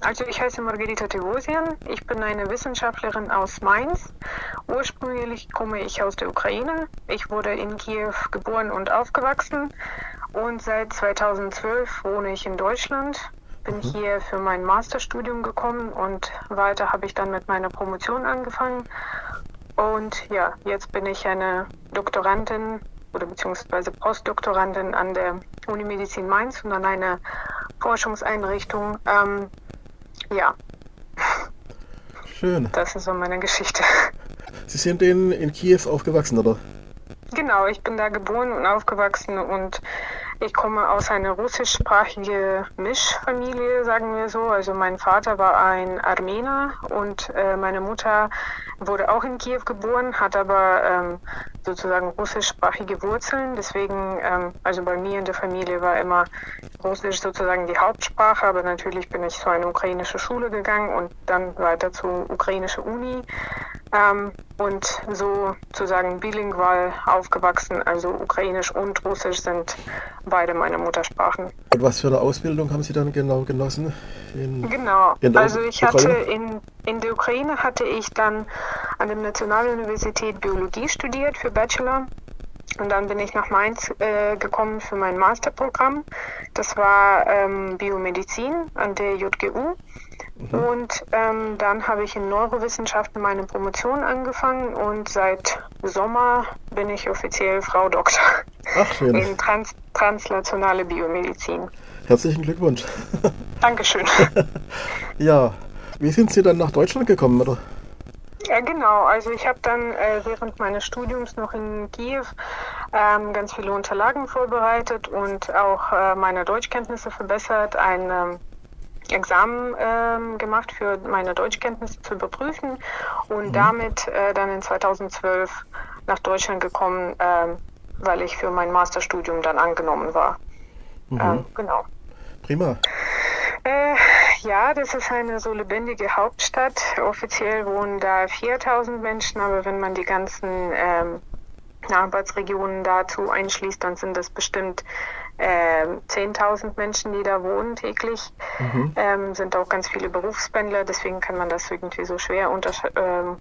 Also ich heiße Margarita Tivosian. Ich bin eine Wissenschaftlerin aus Mainz. Ursprünglich komme ich aus der Ukraine. Ich wurde in Kiew geboren und aufgewachsen und seit 2012 wohne ich in Deutschland. Bin mhm. hier für mein Masterstudium gekommen und weiter habe ich dann mit meiner Promotion angefangen. Und ja, jetzt bin ich eine Doktorandin oder beziehungsweise Postdoktorandin an der Uni Medizin Mainz und an einer Forschungseinrichtung. Ähm, ja. Schön. Das ist so meine Geschichte. Sie sind in, in Kiew aufgewachsen, oder? Genau, ich bin da geboren und aufgewachsen und ich komme aus einer russischsprachigen Mischfamilie, sagen wir so. Also mein Vater war ein Armener und äh, meine Mutter wurde auch in Kiew geboren, hat aber ähm, sozusagen russischsprachige Wurzeln. Deswegen, ähm, also bei mir in der Familie war immer Russisch sozusagen die Hauptsprache, aber natürlich bin ich zu einer ukrainischen Schule gegangen und dann weiter zur ukrainischen Uni ähm, und so sozusagen bilingual aufgewachsen. Also Ukrainisch und Russisch sind beide meine Muttersprachen. Und was für eine Ausbildung haben Sie dann genau genossen? In, genau, in also ich Ukraine? hatte in, in der Ukraine hatte ich dann an der Nationaluniversität Biologie studiert für Bachelor. Und dann bin ich nach Mainz äh, gekommen für mein Masterprogramm. Das war ähm, Biomedizin an der JGU. Mhm. Und ähm, dann habe ich in Neurowissenschaften meine Promotion angefangen und seit Sommer bin ich offiziell Frau Doktor Ach, schön. in Trans translationale Biomedizin. Herzlichen Glückwunsch. Dankeschön. ja, wie sind Sie dann nach Deutschland gekommen, oder? Ja, genau. Also ich habe dann äh, während meines Studiums noch in Kiew ähm, ganz viele Unterlagen vorbereitet und auch äh, meine Deutschkenntnisse verbessert, ein ähm, Examen ähm, gemacht für meine Deutschkenntnisse zu überprüfen und mhm. damit äh, dann in 2012 nach Deutschland gekommen, ähm, weil ich für mein Masterstudium dann angenommen war. Mhm. Ähm, genau. Prima. Äh, ja, das ist eine so lebendige Hauptstadt. Offiziell wohnen da 4000 Menschen, aber wenn man die ganzen ähm, Nachbarschaftsregionen dazu einschließt, dann sind das bestimmt äh, 10.000 Menschen, die da wohnen täglich. Mhm. Ähm, sind auch ganz viele Berufspendler, deswegen kann man das irgendwie so schwer ähm,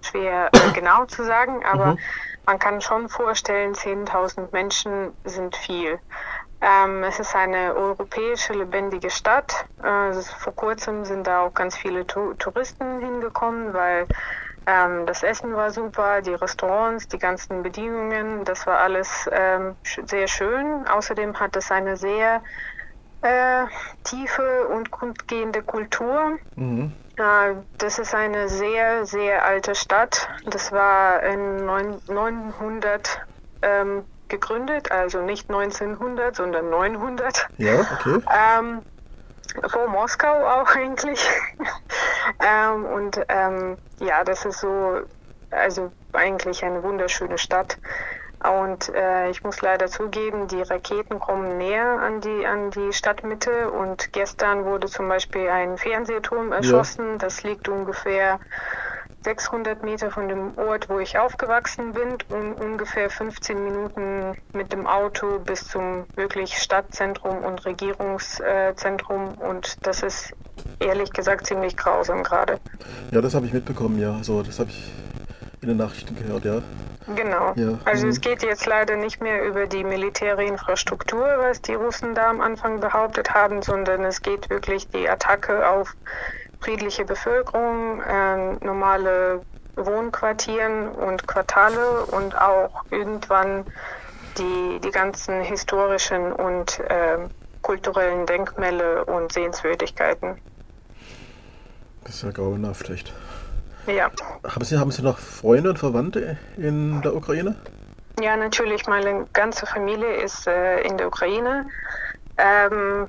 schwer äh, genau zu sagen, aber mhm. man kann schon vorstellen, 10.000 Menschen sind viel. Ähm, es ist eine europäische lebendige Stadt. Äh, vor kurzem sind da auch ganz viele tu Touristen hingekommen, weil ähm, das Essen war super, die Restaurants, die ganzen Bedienungen, das war alles ähm, sehr schön. Außerdem hat es eine sehr äh, tiefe und grundgehende Kultur. Mhm. Äh, das ist eine sehr, sehr alte Stadt. Das war in 900 ähm, gegründet, also nicht 1900, sondern 900. Ja, okay. Ähm, vor Moskau auch eigentlich. ähm, und ähm, ja, das ist so, also eigentlich eine wunderschöne Stadt. Und äh, ich muss leider zugeben, die Raketen kommen näher an die an die Stadtmitte. Und gestern wurde zum Beispiel ein Fernsehturm erschossen. Ja. Das liegt ungefähr 600 Meter von dem Ort, wo ich aufgewachsen bin und ungefähr 15 Minuten mit dem Auto bis zum wirklich Stadtzentrum und Regierungszentrum. Und das ist ehrlich gesagt ziemlich grausam gerade. Ja, das habe ich mitbekommen, ja. So, das habe ich in den Nachrichten gehört, ja. Genau. Ja. Also mhm. es geht jetzt leider nicht mehr über die militäre Infrastruktur, was die Russen da am Anfang behauptet haben, sondern es geht wirklich die Attacke auf friedliche Bevölkerung, äh, normale Wohnquartieren und Quartale und auch irgendwann die, die ganzen historischen und äh, kulturellen Denkmäler und Sehenswürdigkeiten. Das ist ja grauenhaft, echt. Ja. Haben Sie, haben Sie noch Freunde und Verwandte in der Ukraine? Ja, natürlich. Meine ganze Familie ist äh, in der Ukraine. Ähm,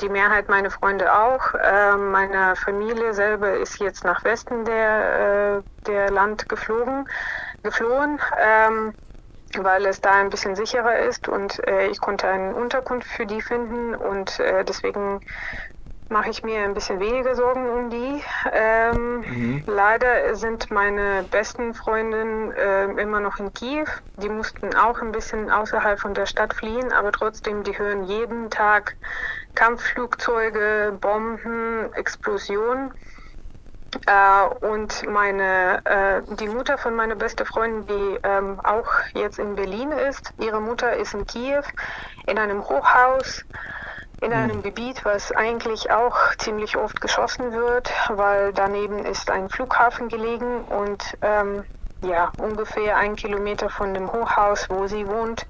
die Mehrheit meiner Freunde auch. Äh, meine Familie selber ist jetzt nach Westen der, äh, der Land geflogen, geflohen, ähm, weil es da ein bisschen sicherer ist und äh, ich konnte eine Unterkunft für die finden und äh, deswegen mache ich mir ein bisschen weniger Sorgen um die. Ähm, mhm. Leider sind meine besten Freundinnen äh, immer noch in Kiew. Die mussten auch ein bisschen außerhalb von der Stadt fliehen, aber trotzdem, die hören jeden Tag Kampfflugzeuge, Bomben, Explosionen. Äh, und meine, äh, die Mutter von meiner besten Freundin, die ähm, auch jetzt in Berlin ist, ihre Mutter ist in Kiew in einem Hochhaus in einem mhm. Gebiet, was eigentlich auch ziemlich oft geschossen wird, weil daneben ist ein Flughafen gelegen und ähm, ja, ungefähr ein Kilometer von dem Hochhaus, wo sie wohnt,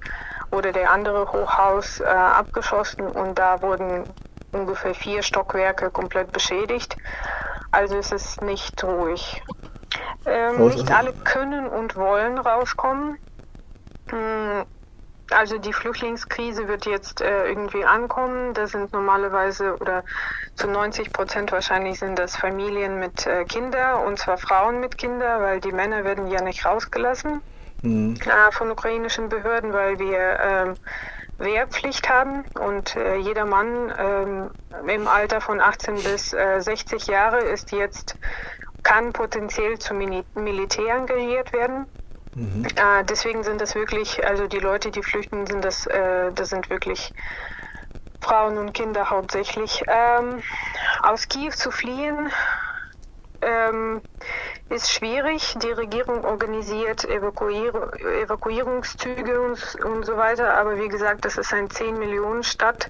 wurde der andere Hochhaus äh, abgeschossen und da wurden ungefähr vier Stockwerke komplett beschädigt. Also es ist nicht ruhig. Ähm, nicht alle können und wollen rauskommen. Hm, also die Flüchtlingskrise wird jetzt äh, irgendwie ankommen. Das sind normalerweise oder zu 90 Prozent wahrscheinlich sind das Familien mit äh, Kindern und zwar Frauen mit Kindern, weil die Männer werden ja nicht rausgelassen mhm. äh, von ukrainischen Behörden, weil wir ähm, Wehrpflicht haben und äh, jeder Mann ähm, im Alter von 18 bis äh, 60 Jahre ist jetzt kann potenziell zum Militär engagiert werden. Mhm. Äh, deswegen sind das wirklich, also die Leute, die flüchten, sind das, äh, das sind wirklich Frauen und Kinder hauptsächlich. Ähm, aus Kiew zu fliehen ähm, ist schwierig. Die Regierung organisiert Evakuier Evakuierungszüge und, und, so weiter. Aber wie gesagt, das ist ein 10 Millionen Stadt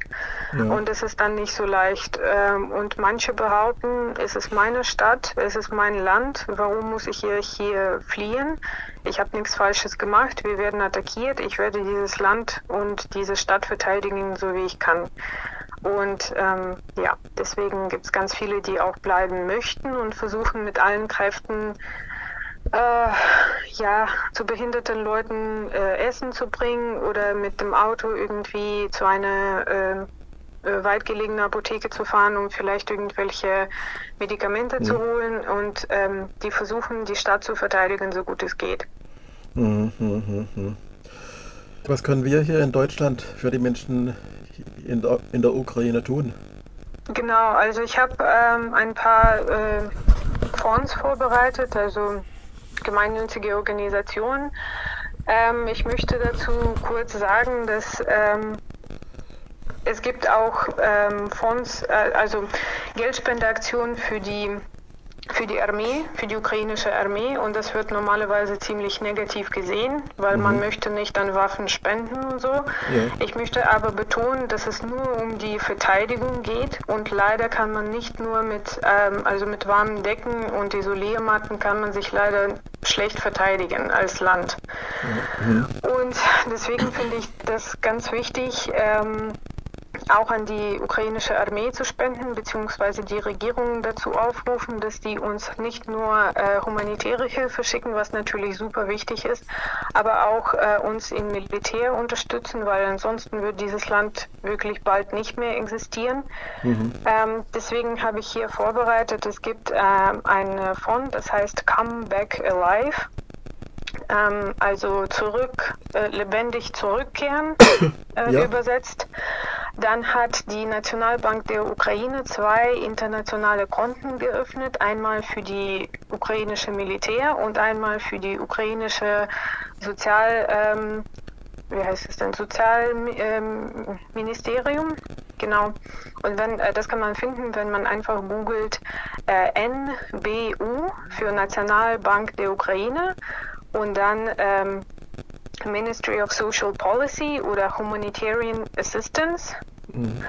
ja. und es ist dann nicht so leicht. Ähm, und manche behaupten, es ist meine Stadt, es ist mein Land. Warum muss ich hier, hier fliehen? Ich habe nichts Falsches gemacht. Wir werden attackiert. Ich werde dieses Land und diese Stadt verteidigen, so wie ich kann. Und ähm, ja, deswegen gibt es ganz viele, die auch bleiben möchten und versuchen mit allen Kräften äh, ja, zu behinderten Leuten äh, Essen zu bringen oder mit dem Auto irgendwie zu einer äh, äh weit gelegenen Apotheke zu fahren, um vielleicht irgendwelche Medikamente ja. zu holen. Und ähm, die versuchen, die Stadt zu verteidigen, so gut es geht. Mhm, mh, mh, mh. Was können wir hier in Deutschland für die Menschen in der, in der Ukraine tun? Genau, also ich habe ähm, ein paar äh, Fonds vorbereitet, also gemeinnützige Organisationen. Ähm, ich möchte dazu kurz sagen, dass ähm, es gibt auch ähm, Fonds, äh, also Geldspendeaktionen für die für die Armee, für die ukrainische Armee und das wird normalerweise ziemlich negativ gesehen, weil mhm. man möchte nicht an Waffen spenden und so. Ja. Ich möchte aber betonen, dass es nur um die Verteidigung geht und leider kann man nicht nur mit, ähm, also mit warmen Decken und Isoliermatten kann man sich leider schlecht verteidigen als Land. Mhm. Und deswegen finde ich das ganz wichtig, ähm, auch an die ukrainische Armee zu spenden, beziehungsweise die Regierung dazu aufrufen, dass die uns nicht nur äh, humanitäre Hilfe schicken, was natürlich super wichtig ist, aber auch äh, uns im Militär unterstützen, weil ansonsten wird dieses Land wirklich bald nicht mehr existieren. Mhm. Ähm, deswegen habe ich hier vorbereitet, es gibt äh, einen Fonds, das heißt Come Back Alive ähm, also zurück, äh, lebendig zurückkehren äh, ja. übersetzt. Dann hat die Nationalbank der Ukraine zwei internationale Konten geöffnet, einmal für die ukrainische Militär und einmal für die ukrainische Sozial, ähm, wie heißt es denn, Sozialministerium. Ähm, genau. Und wenn, äh, das kann man finden, wenn man einfach googelt äh, NBU für Nationalbank der Ukraine und dann ähm, Ministry of Social Policy oder Humanitarian Assistance. Mhm.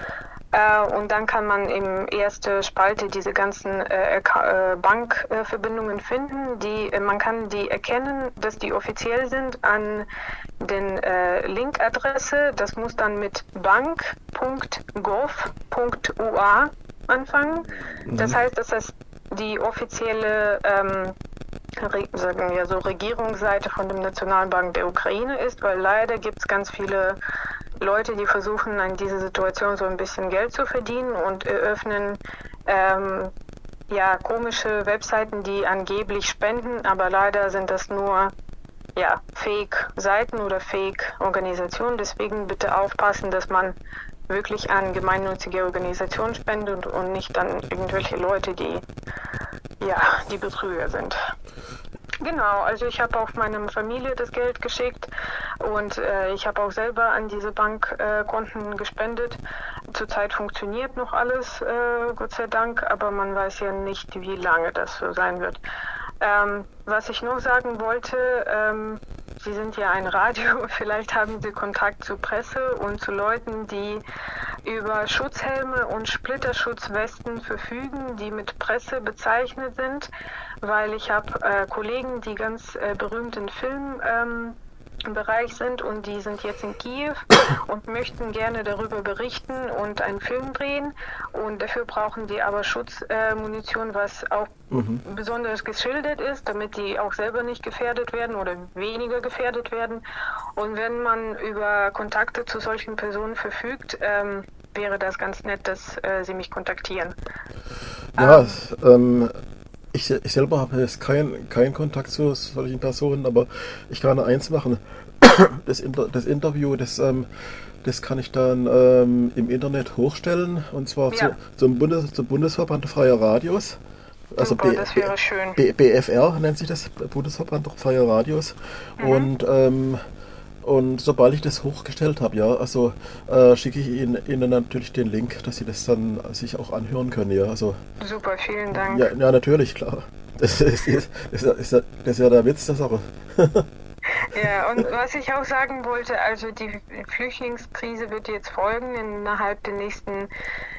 Äh, und dann kann man im ersten Spalte diese ganzen äh, äh Bankverbindungen finden. Die, äh, man kann die erkennen, dass die offiziell sind an den äh, Linkadresse. Das muss dann mit bank.gov.ua anfangen. Mhm. Das heißt, dass das die offizielle ähm, sagen wir so Regierungsseite von dem Nationalbank der Ukraine ist, weil leider gibt es ganz viele Leute, die versuchen, an dieser Situation so ein bisschen Geld zu verdienen und eröffnen ähm, ja komische Webseiten, die angeblich spenden, aber leider sind das nur ja, Fake-Seiten oder Fake-Organisationen. Deswegen bitte aufpassen, dass man wirklich an gemeinnützige Organisationen spendet und nicht an irgendwelche Leute, die ja die Betrüger sind. Genau, also ich habe auch meiner Familie das Geld geschickt und äh, ich habe auch selber an diese Bankkonten äh, gespendet. Zurzeit funktioniert noch alles, äh, Gott sei Dank, aber man weiß ja nicht, wie lange das so sein wird. Ähm, was ich noch sagen wollte, ähm, Sie sind ja ein Radio, vielleicht haben Sie Kontakt zu Presse und zu Leuten, die über Schutzhelme und Splitterschutzwesten verfügen, die mit Presse bezeichnet sind, weil ich habe äh, Kollegen, die ganz äh, berühmten Film ähm, Bereich sind und die sind jetzt in Kiew und möchten gerne darüber berichten und einen Film drehen und dafür brauchen die aber Schutzmunition, äh, was auch mhm. besonders geschildert ist, damit die auch selber nicht gefährdet werden oder weniger gefährdet werden. Und wenn man über Kontakte zu solchen Personen verfügt, ähm, wäre das ganz nett, dass äh, sie mich kontaktieren. Ja, ähm, ähm ich, ich selber habe jetzt keinen kein Kontakt zu solchen Personen, aber ich kann eins machen. Das, Inter, das Interview, das, ähm, das kann ich dann ähm, im Internet hochstellen und zwar ja. zu, zum, Bundes, zum Bundesverband Freier Radios. Also Super, B, das wäre schön. B, BFR nennt sich das, Bundesverband Freier Radios. Mhm. Und ähm, und sobald ich das hochgestellt habe, ja, also äh, schicke ich Ihnen, Ihnen, natürlich den Link, dass Sie das dann sich auch anhören können, ja. Also, Super, vielen Dank. Ja, ja natürlich, klar. Das ist, das, ist, das, ist, das ist ja der Witz der Sache. Ja, und was ich auch sagen wollte, also die Flüchtlingskrise wird jetzt folgen. Innerhalb der nächsten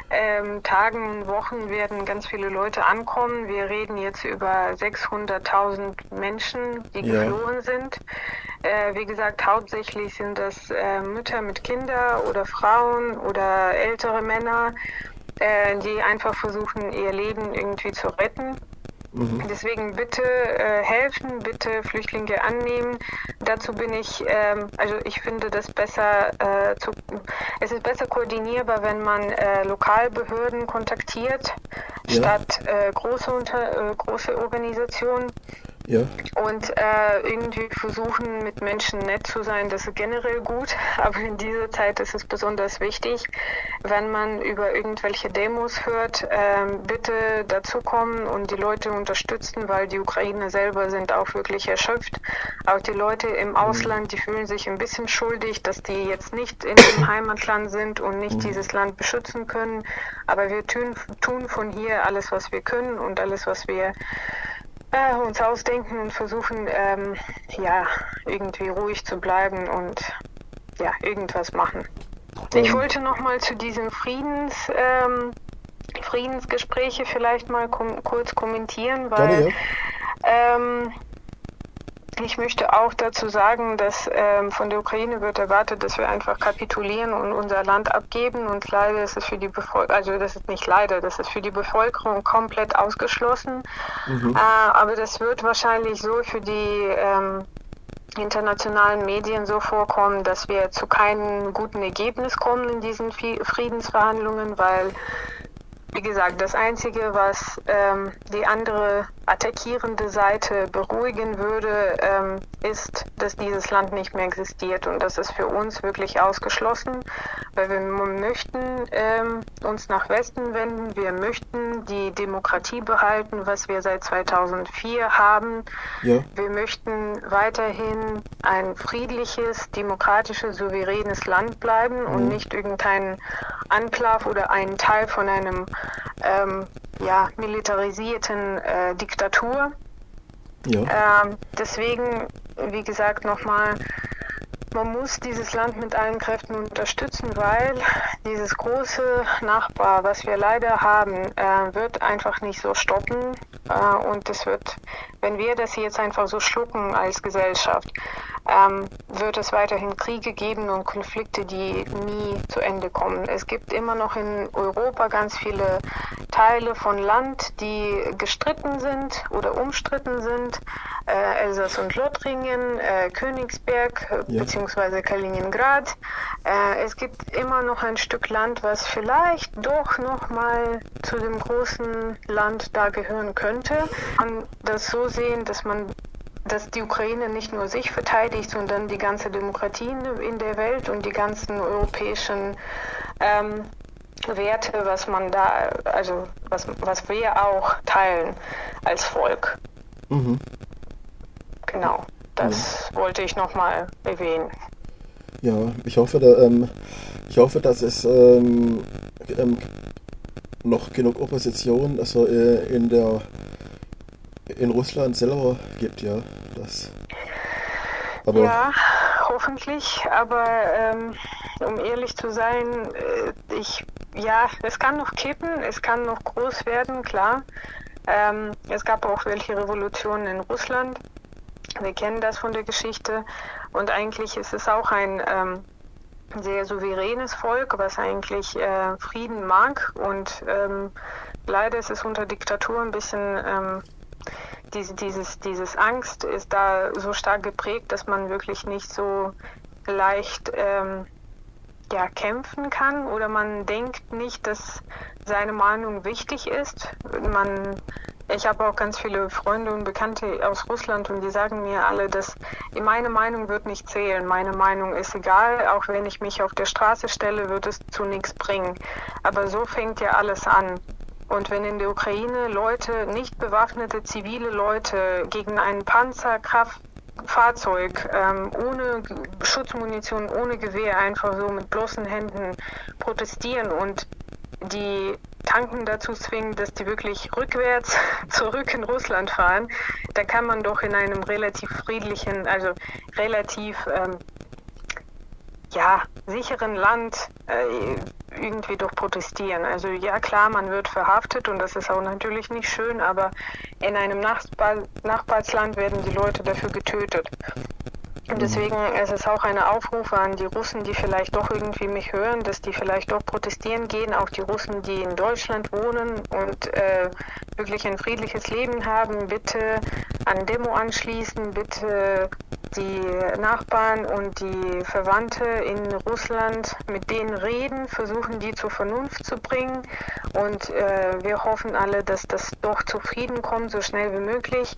ähm, Tagen und Wochen werden ganz viele Leute ankommen. Wir reden jetzt über 600.000 Menschen, die ja. geflohen sind. Äh, wie gesagt, hauptsächlich sind das äh, Mütter mit Kindern oder Frauen oder ältere Männer, äh, die einfach versuchen, ihr Leben irgendwie zu retten. Mhm. Deswegen bitte äh, helfen, bitte Flüchtlinge annehmen. Dazu bin ich, ähm, also ich finde das besser, äh, zu, es ist besser koordinierbar, wenn man äh, Lokalbehörden kontaktiert, ja. statt äh, große, unter, äh, große Organisationen. Ja. Und äh, irgendwie versuchen, mit Menschen nett zu sein, das ist generell gut. Aber in dieser Zeit ist es besonders wichtig, wenn man über irgendwelche Demos hört, äh, bitte dazukommen und die Leute unterstützen, weil die Ukrainer selber sind auch wirklich erschöpft. Auch die Leute im mhm. Ausland, die fühlen sich ein bisschen schuldig, dass die jetzt nicht in dem Heimatland sind und nicht mhm. dieses Land beschützen können. Aber wir tun, tun von hier alles, was wir können und alles, was wir äh, uns ausdenken und versuchen, ähm, ja, irgendwie ruhig zu bleiben und ja, irgendwas machen. Ich ähm. wollte noch mal zu diesem Friedens, ähm, Friedensgespräche vielleicht mal kom kurz kommentieren, weil Gerne, ja. Ich möchte auch dazu sagen, dass ähm, von der Ukraine wird erwartet, dass wir einfach kapitulieren und unser Land abgeben. Und leider ist es für die Bevölkerung, also das ist nicht leider, das ist für die Bevölkerung komplett ausgeschlossen. Mhm. Äh, aber das wird wahrscheinlich so für die ähm, internationalen Medien so vorkommen, dass wir zu keinem guten Ergebnis kommen in diesen Friedensverhandlungen, weil wie gesagt, das Einzige, was ähm, die andere attackierende Seite beruhigen würde, ähm, ist, dass dieses Land nicht mehr existiert. Und das ist für uns wirklich ausgeschlossen, weil wir möchten ähm, uns nach Westen wenden. Wir möchten die Demokratie behalten, was wir seit 2004 haben. Ja. Wir möchten weiterhin ein friedliches, demokratisches, souveränes Land bleiben mhm. und nicht irgendein Anklav oder ein Teil von einem ähm, ja, militarisierten äh, Diktatur. Ja. Ähm, deswegen, wie gesagt, nochmal, man muss dieses Land mit allen Kräften unterstützen, weil dieses große Nachbar, was wir leider haben, äh, wird einfach nicht so stoppen. Äh, und es wird, wenn wir das jetzt einfach so schlucken als Gesellschaft, ähm, wird es weiterhin Kriege geben und Konflikte, die nie zu Ende kommen. Es gibt immer noch in Europa ganz viele Teile von Land, die gestritten sind oder umstritten sind. Äh, Elsass und Lothringen, äh, Königsberg äh, ja. bzw. Kaliningrad. Äh, es gibt immer noch ein Stück Land, was vielleicht doch noch mal zu dem großen Land da gehören könnte. Man das so sehen, dass man dass die Ukraine nicht nur sich verteidigt, sondern die ganze Demokratie in der Welt und die ganzen europäischen ähm, Werte, was man da, also was, was wir auch teilen als Volk. Mhm. Genau, das ja. wollte ich nochmal erwähnen. Ja, ich hoffe, da, ähm, ich hoffe, dass es ähm, ähm, noch genug Opposition also äh, in der in Russland selber gibt, ja. Das, aber ja, hoffentlich, aber ähm, um ehrlich zu sein, äh, ich ja, es kann noch kippen, es kann noch groß werden, klar. Ähm, es gab auch welche Revolutionen in Russland. Wir kennen das von der Geschichte. Und eigentlich ist es auch ein ähm, sehr souveränes Volk, was eigentlich äh, Frieden mag. Und ähm, leider ist es unter Diktatur ein bisschen, ähm, diese, dieses, dieses Angst ist da so stark geprägt, dass man wirklich nicht so leicht ähm, ja, kämpfen kann oder man denkt nicht, dass seine Meinung wichtig ist. Man, ich habe auch ganz viele Freunde und Bekannte aus Russland und die sagen mir alle, dass meine Meinung wird nicht zählen. Meine Meinung ist egal, auch wenn ich mich auf der Straße stelle, wird es zu nichts bringen. Aber so fängt ja alles an. Und wenn in der Ukraine Leute, nicht bewaffnete zivile Leute gegen einen Panzerkraft Fahrzeug ähm, ohne Schutzmunition, ohne Gewehr, einfach so mit bloßen Händen protestieren und die Tanken dazu zwingen, dass die wirklich rückwärts zurück in Russland fahren, da kann man doch in einem relativ friedlichen, also relativ ähm, ja, sicheren Land äh, irgendwie doch protestieren. Also ja klar, man wird verhaftet und das ist auch natürlich nicht schön, aber in einem Nachbar Nachbarsland werden die Leute dafür getötet. Und deswegen ist es auch eine Aufrufe an die Russen, die vielleicht doch irgendwie mich hören, dass die vielleicht doch protestieren gehen, auch die Russen, die in Deutschland wohnen und äh, wirklich ein friedliches Leben haben, bitte an Demo anschließen, bitte die Nachbarn und die Verwandte in Russland mit denen reden, versuchen die zur Vernunft zu bringen. Und äh, wir hoffen alle, dass das doch zu Frieden kommt, so schnell wie möglich.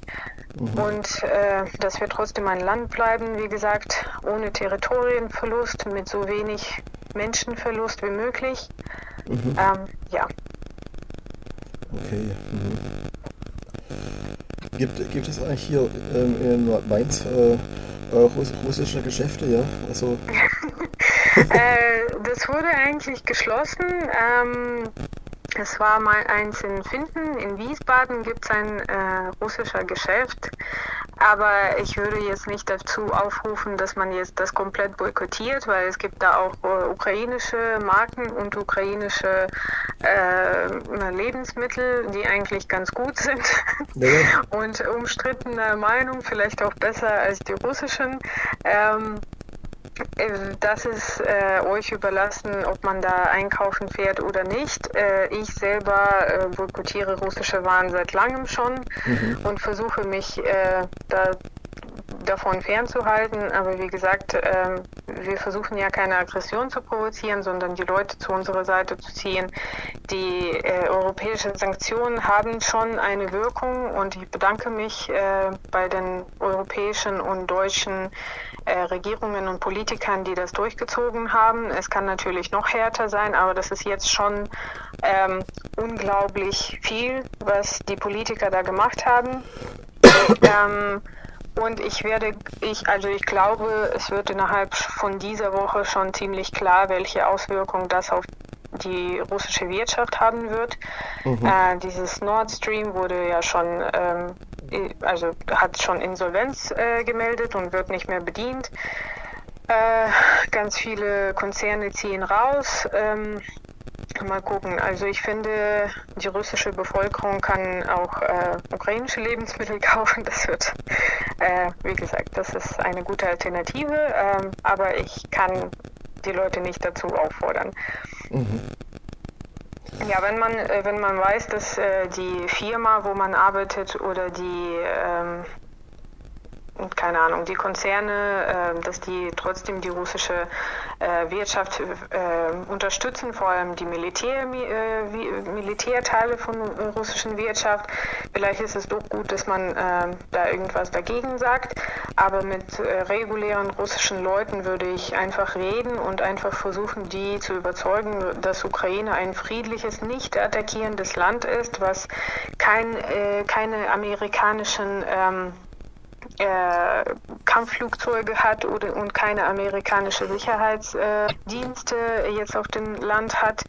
Mhm. und äh, dass wir trotzdem ein Land bleiben, wie gesagt, ohne Territorienverlust, mit so wenig Menschenverlust wie möglich. Mhm. Ähm, ja. Okay. Mhm. Gibt, gibt es eigentlich hier ähm, in Mainz äh, russische Geschäfte, ja? Also. äh, das wurde eigentlich geschlossen. Ähm, es war mal eins in Finden, in Wiesbaden gibt es ein äh, russischer Geschäft, aber ich würde jetzt nicht dazu aufrufen, dass man jetzt das komplett boykottiert, weil es gibt da auch äh, ukrainische Marken und ukrainische äh, Lebensmittel, die eigentlich ganz gut sind ja. und umstrittene Meinung, vielleicht auch besser als die russischen. Ähm, äh, das ist äh, euch überlassen, ob man da einkaufen fährt oder nicht. Äh, ich selber äh, boykottiere russische Waren seit langem schon mhm. und versuche mich äh, da davon fernzuhalten. Aber wie gesagt, äh, wir versuchen ja keine Aggression zu provozieren, sondern die Leute zu unserer Seite zu ziehen. Die äh, europäischen Sanktionen haben schon eine Wirkung und ich bedanke mich äh, bei den europäischen und deutschen äh, Regierungen und Politikern, die das durchgezogen haben. Es kann natürlich noch härter sein, aber das ist jetzt schon ähm, unglaublich viel, was die Politiker da gemacht haben. ähm, und ich werde, ich, also ich glaube, es wird innerhalb von dieser Woche schon ziemlich klar, welche Auswirkungen das auf die russische Wirtschaft haben wird. Mhm. Äh, dieses Nord Stream wurde ja schon, ähm, also hat schon Insolvenz äh, gemeldet und wird nicht mehr bedient. Äh, ganz viele Konzerne ziehen raus. Ähm, Mal gucken. Also ich finde, die russische Bevölkerung kann auch äh, ukrainische Lebensmittel kaufen. Das wird, äh, wie gesagt, das ist eine gute Alternative. Ähm, aber ich kann die Leute nicht dazu auffordern. Mhm. Ja, wenn man, äh, wenn man weiß, dass äh, die Firma, wo man arbeitet oder die, ähm, keine Ahnung, die Konzerne, äh, dass die trotzdem die russische äh, Wirtschaft äh, unterstützen, vor allem die Militär, äh, Militärteile von russischen Wirtschaft. Vielleicht ist es doch gut, dass man da irgendwas dagegen sagt, aber mit regulären russischen Leuten würde ich einfach reden und einfach versuchen, die zu überzeugen, dass Ukraine ein friedliches, nicht attackierendes Land ist, was kein, keine amerikanischen ähm, äh, Kampfflugzeuge hat oder, und keine amerikanische Sicherheitsdienste äh, jetzt auf dem Land hat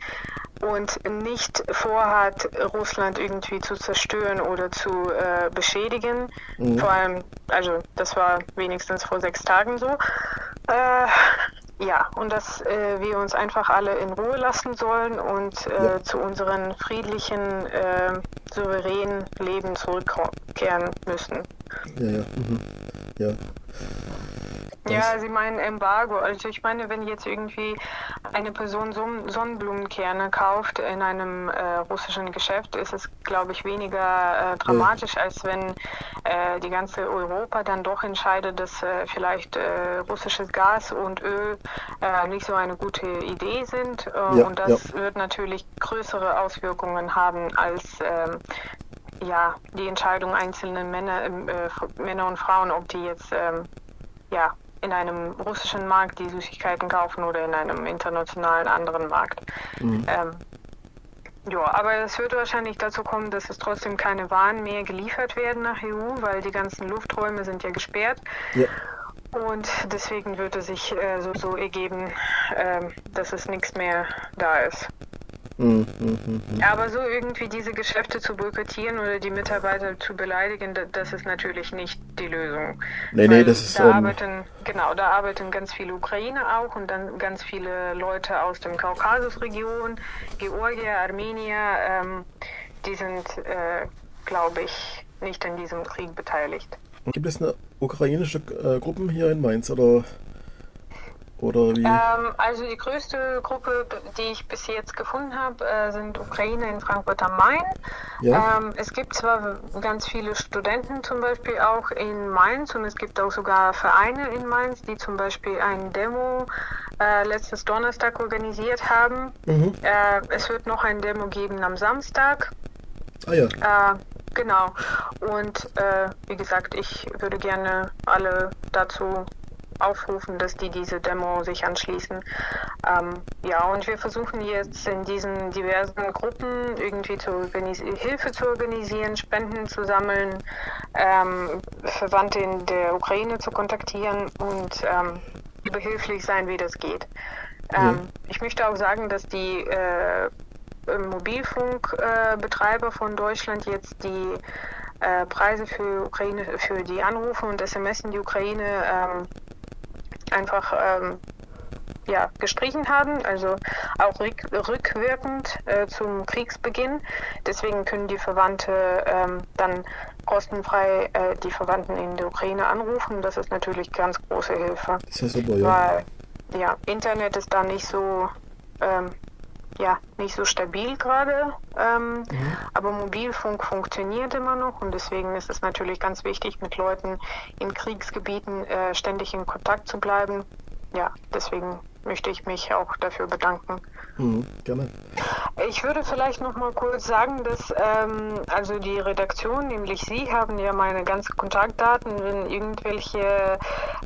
und nicht vorhat, Russland irgendwie zu zerstören oder zu äh, beschädigen. Mhm. Vor allem, also das war wenigstens vor sechs Tagen so. Äh, ja, und dass äh, wir uns einfach alle in Ruhe lassen sollen und äh, ja. zu unseren friedlichen, äh, souveränen Leben zurückkehren müssen. Ja, ja. Mhm. Ja. Ja, Sie meinen Embargo. Also ich meine, wenn jetzt irgendwie eine Person Sonnenblumenkerne kauft in einem äh, russischen Geschäft, ist es, glaube ich, weniger äh, dramatisch, als wenn äh, die ganze Europa dann doch entscheidet, dass äh, vielleicht äh, russisches Gas und Öl äh, nicht so eine gute Idee sind. Ja, und das ja. wird natürlich größere Auswirkungen haben als ähm, ja, die Entscheidung einzelner Männer, Männer und Frauen, ob die jetzt ähm, ja, in einem russischen Markt die Süßigkeiten kaufen oder in einem internationalen anderen Markt. Mhm. Ähm, ja, aber es wird wahrscheinlich dazu kommen, dass es trotzdem keine Waren mehr geliefert werden nach EU, weil die ganzen Lufträume sind ja gesperrt. Ja. Und deswegen wird es sich äh, so, so ergeben, äh, dass es nichts mehr da ist. Mhm, mh, mh. Aber so irgendwie diese Geschäfte zu boykottieren oder die Mitarbeiter zu beleidigen, das ist natürlich nicht die Lösung. Nee, nee, das ist. Da ähm, arbeiten, genau, da arbeiten ganz viele Ukrainer auch und dann ganz viele Leute aus dem Kaukasusregion, Georgier, Armenier, ähm, die sind, äh, glaube ich, nicht in diesem Krieg beteiligt. Gibt es eine ukrainische äh, Gruppen hier in Mainz oder oder wie? Ähm, also die größte Gruppe, die ich bis jetzt gefunden habe, äh, sind Ukrainer in Frankfurt am Main. Ja. Ähm, es gibt zwar ganz viele Studenten zum Beispiel auch in Mainz und es gibt auch sogar Vereine in Mainz, die zum Beispiel ein Demo äh, letztes Donnerstag organisiert haben. Mhm. Äh, es wird noch ein Demo geben am Samstag. Ah ja. Äh, genau. Und äh, wie gesagt, ich würde gerne alle dazu aufrufen, dass die diese Demo sich anschließen. Ähm, ja, und wir versuchen jetzt in diesen diversen Gruppen irgendwie zu Hilfe zu organisieren, Spenden zu sammeln, ähm, Verwandte in der Ukraine zu kontaktieren und ähm, behilflich sein, wie das geht. Ähm, ich möchte auch sagen, dass die äh, Mobilfunkbetreiber äh, von Deutschland jetzt die äh, Preise für Ukraine, für die Anrufe und SMS in die Ukraine ähm, einfach ähm, ja, gestrichen haben, also auch rückwirkend äh, zum Kriegsbeginn. Deswegen können die Verwandte ähm, dann kostenfrei äh, die Verwandten in der Ukraine anrufen. Das ist natürlich ganz große Hilfe. Das ist super, ja. Weil ja, Internet ist da nicht so ähm, ja, nicht so stabil gerade, ähm, mhm. aber Mobilfunk funktioniert immer noch und deswegen ist es natürlich ganz wichtig, mit Leuten in Kriegsgebieten äh, ständig in Kontakt zu bleiben. Ja, deswegen möchte ich mich auch dafür bedanken. Mhm, gerne. Ich würde vielleicht noch mal kurz sagen, dass ähm, also die Redaktion, nämlich Sie, haben ja meine ganzen Kontaktdaten, wenn irgendwelche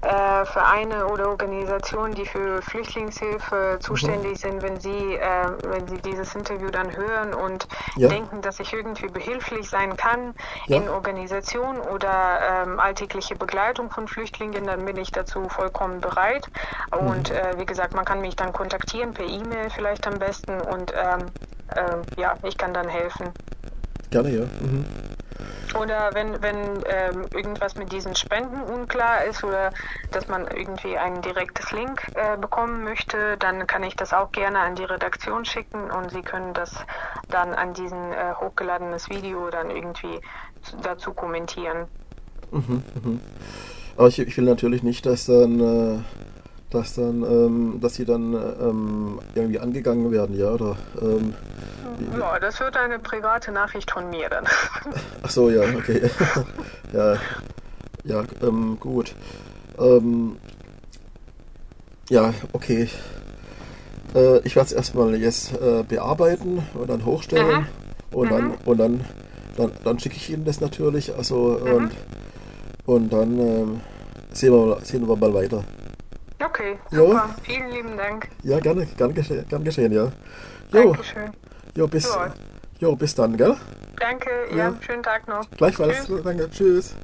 äh, Vereine oder Organisationen, die für Flüchtlingshilfe zuständig mhm. sind, wenn Sie, äh, wenn Sie dieses Interview dann hören und ja. denken, dass ich irgendwie behilflich sein kann ja. in Organisation oder ähm, alltägliche Begleitung von Flüchtlingen, dann bin ich dazu vollkommen bereit. Mhm. Und äh, wie gesagt, man kann mich dann kontaktieren per E-Mail vielleicht am besten und ähm, äh, ja, ich kann dann helfen. Gerne, ja. Mhm. Oder wenn, wenn ähm, irgendwas mit diesen Spenden unklar ist oder dass man irgendwie ein direktes Link äh, bekommen möchte, dann kann ich das auch gerne an die Redaktion schicken und Sie können das dann an diesen äh, hochgeladenes Video dann irgendwie dazu kommentieren. Mhm, mhm. Aber ich, ich will natürlich nicht, dass dann äh, dass dann, ähm, dass sie dann ähm, irgendwie angegangen werden, ja, oder? Ähm, ja, das wird eine private Nachricht von mir dann. Ach so, ja, okay. ja. Ja, ähm, gut. Ähm, ja, okay. Äh, ich werde es erstmal jetzt äh, bearbeiten und dann hochstellen. Aha. Und Mhm. dann, und dann, dann, dann schicke ich Ihnen das natürlich. Also, Mhm. und, und dann ähm, sehen, wir, sehen wir mal weiter. Okay, super. Vielen lieben Dank. Ja, gerne, gern, gesche gern geschehen, ja. Jo, Dankeschön. jo, bis, jo, bis dann, gell? Danke, ja, Ja. schönen Tag noch. Gleichfalls. Tschüss. Danke, tschüss.